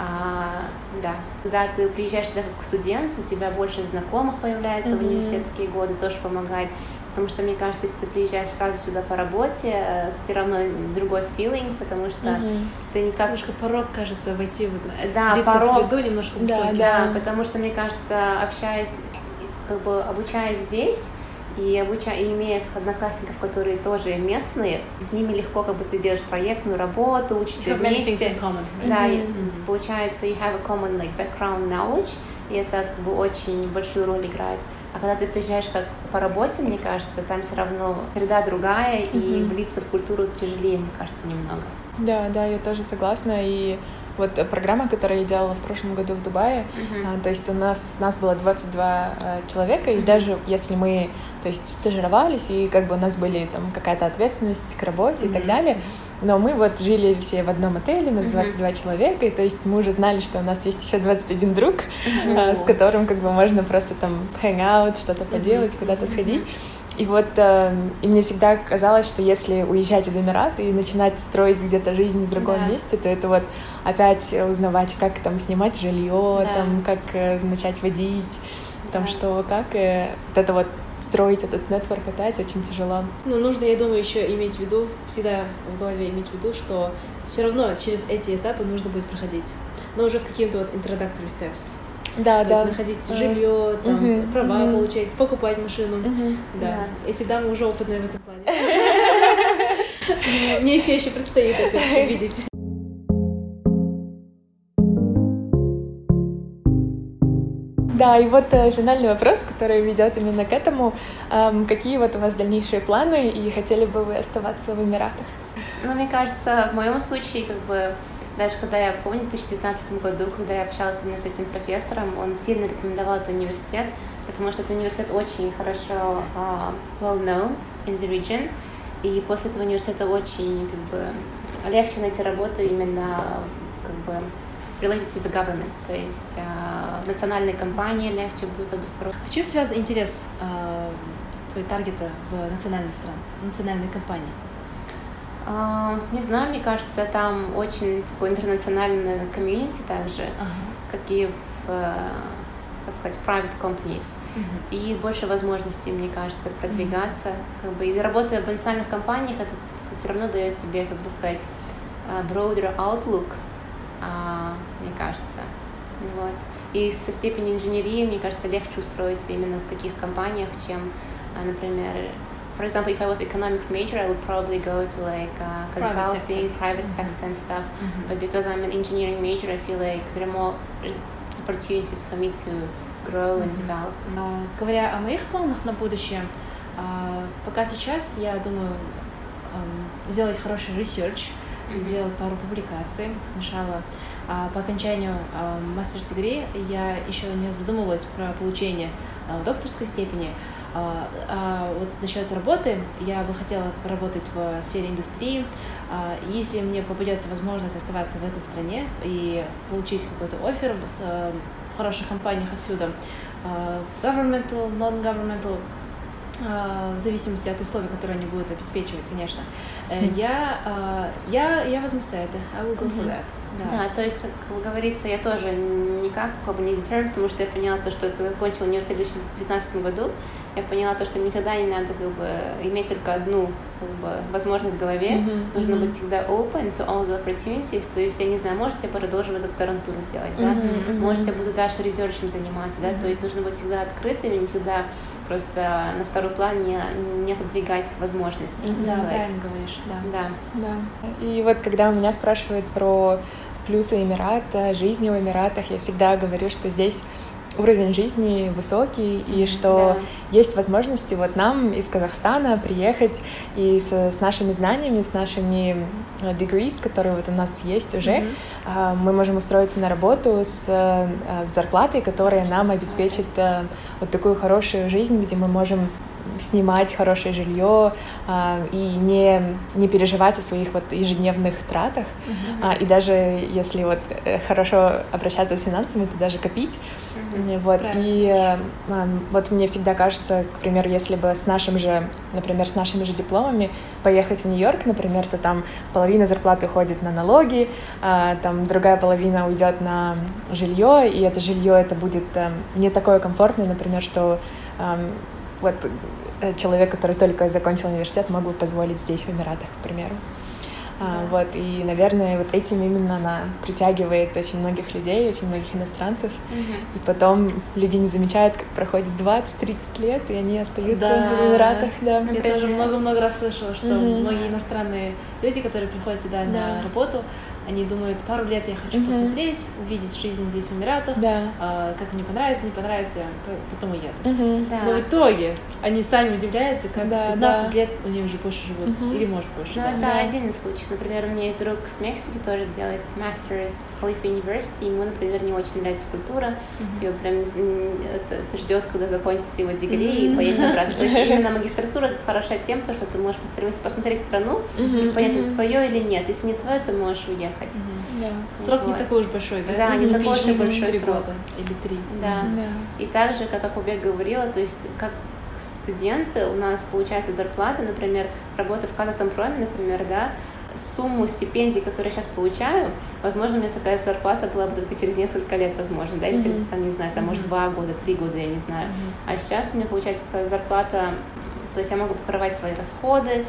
А, да, когда ты приезжаешь сюда как студент, у тебя больше знакомых появляется mm-hmm. в университетские годы, тоже помогает. Потому что, мне кажется, если ты приезжаешь сразу сюда по работе, э, все равно другой feeling, потому что mm-hmm. ты никак... Немножко порог, кажется, войти в эту да, порог... в среду немножко высокий. Да, да, потому что, мне кажется, общаясь, как бы обучаясь здесь, и, обуча... и имея одноклассников, которые тоже местные, с ними легко как бы ты делаешь проектную работу, учишься вместе. Common, right? Да, mm-hmm. и получается you have a common like background knowledge, и это как бы очень большую роль играет. А когда ты приезжаешь как по работе, мне кажется, там все равно среда другая, mm-hmm. и влиться в культуру тяжелее, мне кажется, немного. Да, да, я тоже согласна. И вот программа, которую я делала в прошлом году в Дубае, а, то есть у нас нас было 22 а, человека, uh-huh. и даже если мы, то есть стажировались, и как бы у нас были там какая-то ответственность к работе uh-huh. и так далее, но мы вот жили все в одном отеле, нас 22 uh-huh. человека, и то есть мы уже знали, что у нас есть еще 21 друг, а, с которым как бы можно просто там hang out, что-то поделать, uh-huh. куда-то сходить. Uh-huh. И вот э, и мне всегда казалось, что если уезжать из Эмирата и начинать строить где-то жизнь в другом да. месте, то это вот опять узнавать, как там снимать жилье, да. там как э, начать водить, да. там что, как э, вот это вот строить этот нетворк опять очень тяжело. Но нужно, я думаю, еще иметь в виду, всегда в голове иметь в виду, что все равно через эти этапы нужно будет проходить, но уже с каким-то вот introductory steps да, да. находить жилье, там, угу, права угу. получать, покупать машину. Угу, да. да. Эти дамы уже опытные в этом плане. Мне все еще предстоит это увидеть. Да, и вот э, финальный вопрос, который ведет именно к этому. Эм, какие вот у вас дальнейшие планы и хотели бы вы оставаться в Эмиратах? Ну, мне кажется, в моем случае, как бы, даже когда я помню, в 2019 году, когда я общалась именно с этим профессором, он сильно рекомендовал этот университет, потому что этот университет очень хорошо uh, well known in the region, и после этого университета очень как бы легче найти работу именно как бы related to the government, то есть uh, национальные компании легче будет обустроить. А чем связан интерес uh, твоей таргета в национальной стране, национальной компании? А, не знаю, мне кажется, там очень такой интернациональный комьюнити также, ага. как и в, э, как сказать, private companies. mm-hmm. и больше возможностей, мне кажется, продвигаться. Mm-hmm. Как бы, и работая в потенциальных компаниях, это, это все равно дает тебе, как бы сказать, broader outlook, мне кажется. Вот. И со степени инженерии, мне кажется, легче устроиться именно в таких компаниях, чем, например, for example, if I was economics major, I would probably go to like uh, consulting, private sector, private mm-hmm. sector and stuff. Mm-hmm. But because I'm an engineering major, I feel like there are more opportunities for me to grow and develop. Uh, говоря о моих планах на будущее, uh, пока сейчас я думаю um, сделать хороший research, mm-hmm. сделать пару публикаций, начала. А по окончанию мастер degree я еще не задумывалась про получение докторской степени. А вот насчет работы, я бы хотела поработать в сфере индустрии. Если мне попадется возможность оставаться в этой стране и получить какой-то офер в хороших компаниях отсюда, governmental, non-governmental, в зависимости от условий, которые они будут обеспечивать, конечно. Mm-hmm. Я, я, я возьму за это. I will go for that. Да. да, то есть, как говорится, я тоже никак как бы не determined, потому что я поняла то, что ты закончила университет в 2019 году, я поняла то, что никогда не надо как бы иметь только одну как бы, возможность в голове, mm-hmm. нужно mm-hmm. быть всегда open to all the opportunities, то есть, я не знаю, может, я продолжу докторантуру делать, да, mm-hmm. может, я буду дальше резерчем заниматься, да, mm-hmm. то есть нужно быть всегда открытым, никогда просто на второй план не, не отодвигать возможности. Да, правильно говоришь, да. да. Да. И вот когда у меня спрашивают про плюсы Эмирата, жизни в Эмиратах, я всегда говорю, что здесь уровень жизни высокий, и что да. есть возможности вот нам из Казахстана приехать и с, с нашими знаниями, с нашими э, degrees, которые вот у нас есть уже, mm-hmm. мы можем устроиться на работу с, э, с зарплатой, которая нам обеспечит вот такую хорошую жизнь, где мы можем снимать хорошее жилье а, и не, не переживать о своих вот ежедневных тратах. Uh-huh. А, и даже если вот э, хорошо обращаться с финансами, то даже копить. Uh-huh. Вот. И а, вот мне всегда кажется, к примеру, если бы с нашим же, например, с нашими же дипломами поехать в Нью-Йорк, например, то там половина зарплаты уходит на налоги, а, там другая половина уйдет на жилье, и это жилье это будет а, не такое комфортное, например, что вот э, человек, который только закончил университет, мог бы позволить здесь, в Эмиратах, к примеру. А, вот, и, наверное, вот этим именно она притягивает очень многих людей, очень многих иностранцев. Mm-hmm. И потом люди не замечают, как проходит 20-30 лет, и они остаются да. в Эмиратах. Да. Я тоже много-много раз слышала, что mm-hmm. многие иностранные люди, которые приходят сюда да. на работу, они думают, пару лет я хочу mm-hmm. посмотреть, увидеть жизнь здесь в Эмиратах, да. а, как мне понравится, не понравится, потом уеду. Mm-hmm. Да. Но в итоге они сами удивляются, как да, 15 да. лет они уже больше живут, mm-hmm. или может больше. Ну, да. это да. один из случаев. Например, у меня есть друг с Мексики, тоже делает мастерс в Халифе University, ему, например, не очень нравится культура, mm-hmm. и он прям ждет, когда закончится его дегри mm-hmm. и поедет обратно. То есть именно магистратура хороша тем, что ты можешь посмотреть страну mm-hmm. и понять, это твое или нет. Если не твое, то можешь уехать ехать. Да. Срок вот. не такой уж большой, да? Да, не такой уж большой срок. года или три. Да. да. И также, как Акубек говорила, то есть как студенты, у нас получается зарплата, например, работа в Казатомпроме, например, да, сумму стипендий, которые я сейчас получаю, возможно, у меня такая зарплата была бы только через несколько лет, возможно, да, или mm-hmm. через, там, не знаю, там, может, два года, три года, я не знаю. Mm-hmm. А сейчас у меня получается зарплата, то есть я могу покрывать свои расходы,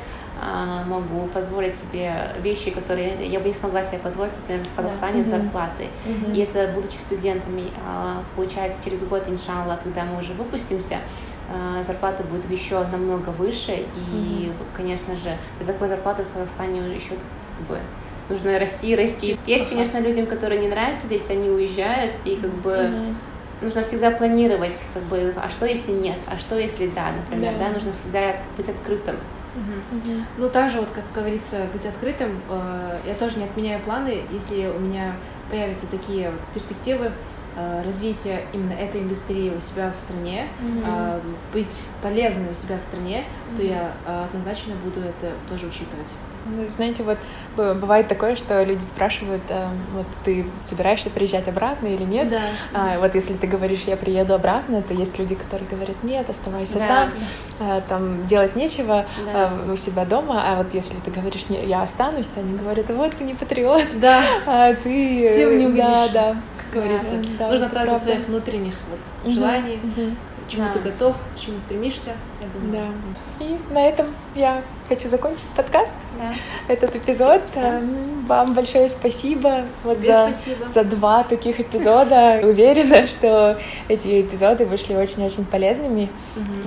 могу позволить себе вещи, которые я бы не смогла себе позволить, например, в Казахстане да. с зарплатой. Угу. И это, будучи студентами, а, получается, через год, иншалла, когда мы уже выпустимся, а, зарплата будет еще намного выше, и, угу. конечно же, для такой зарплаты в Казахстане еще как бы нужно расти, расти. Есть, конечно, людям, которые не нравятся здесь, они уезжают, и как бы mm нужно всегда планировать, как бы, а что если нет, а что если да, например, да, да нужно всегда быть открытым. Угу. Ну, также, вот, как говорится, быть открытым, э, я тоже не отменяю планы, если у меня появятся такие вот перспективы э, развития именно этой индустрии у себя в стране, э, быть полезной у себя в стране, то я э, однозначно буду это тоже учитывать. Ну, знаете, вот бывает такое, что люди спрашивают, э, вот ты собираешься приезжать обратно или нет? Да. А, вот если ты говоришь, я приеду обратно, то есть люди, которые говорят, нет, оставайся да. там, а, там делать нечего да. а, у себя дома, а вот если ты говоришь, я останусь, то они говорят, вот ты не патриот, да. а ты... Всем не угодишь. Да, да. Как говорится. Да, Нужно тратить своих внутренних вот, желаний, угу к чему Да. ты готов, к чему стремишься, я думаю. Да. И на этом я хочу закончить подкаст, Да. этот эпизод. Всем Эм, Вам большое спасибо вот Тебе за, спасибо. за два таких эпизода. Уверена, что эти эпизоды вышли очень-очень полезными.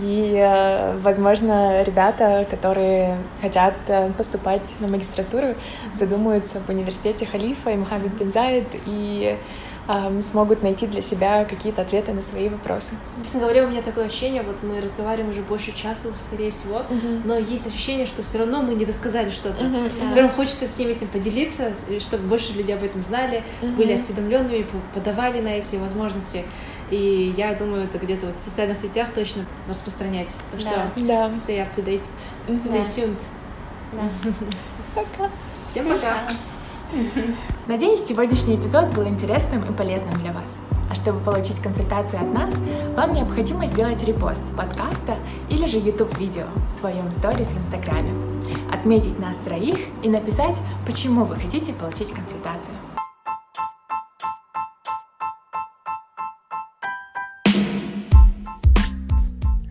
И, э, возможно, ребята, которые хотят э, поступать на магистратуру, задумаются об университете Халифа и Мухаммед бин Заид и эм, смогут найти для себя какие-то ответы на свои вопросы. Честно говоря, у меня такое ощущение, вот мы разговариваем уже больше часу, скорее всего, но есть ощущение, что все равно мы не досказали что-то. Да. Прям хочется всем этим поделиться, чтобы больше людей об этом знали, Мгм. были осведомленными, подавали на эти возможности. И я думаю, это где-то вот в социальных сетях точно распространять. Так что Да. Stay up to date, stay Да. tuned. Да. Пока. Всем пока! Надеюсь, сегодняшний эпизод был интересным и полезным для вас. А чтобы получить консультации от нас, вам необходимо сделать репост подкаста или же YouTube-видео в своем сторис в Инстаграме, отметить нас троих и написать, почему вы хотите получить консультацию.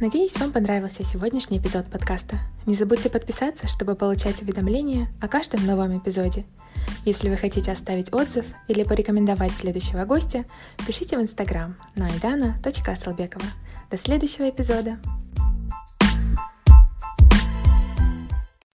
Надеюсь, вам понравился сегодняшний эпизод подкаста. Не забудьте подписаться, чтобы получать уведомления о каждом новом эпизоде. Если вы хотите оставить отзыв или порекомендовать следующего гостя, пишите в Инстаграм на aidana.asalbekova. До следующего эпизода!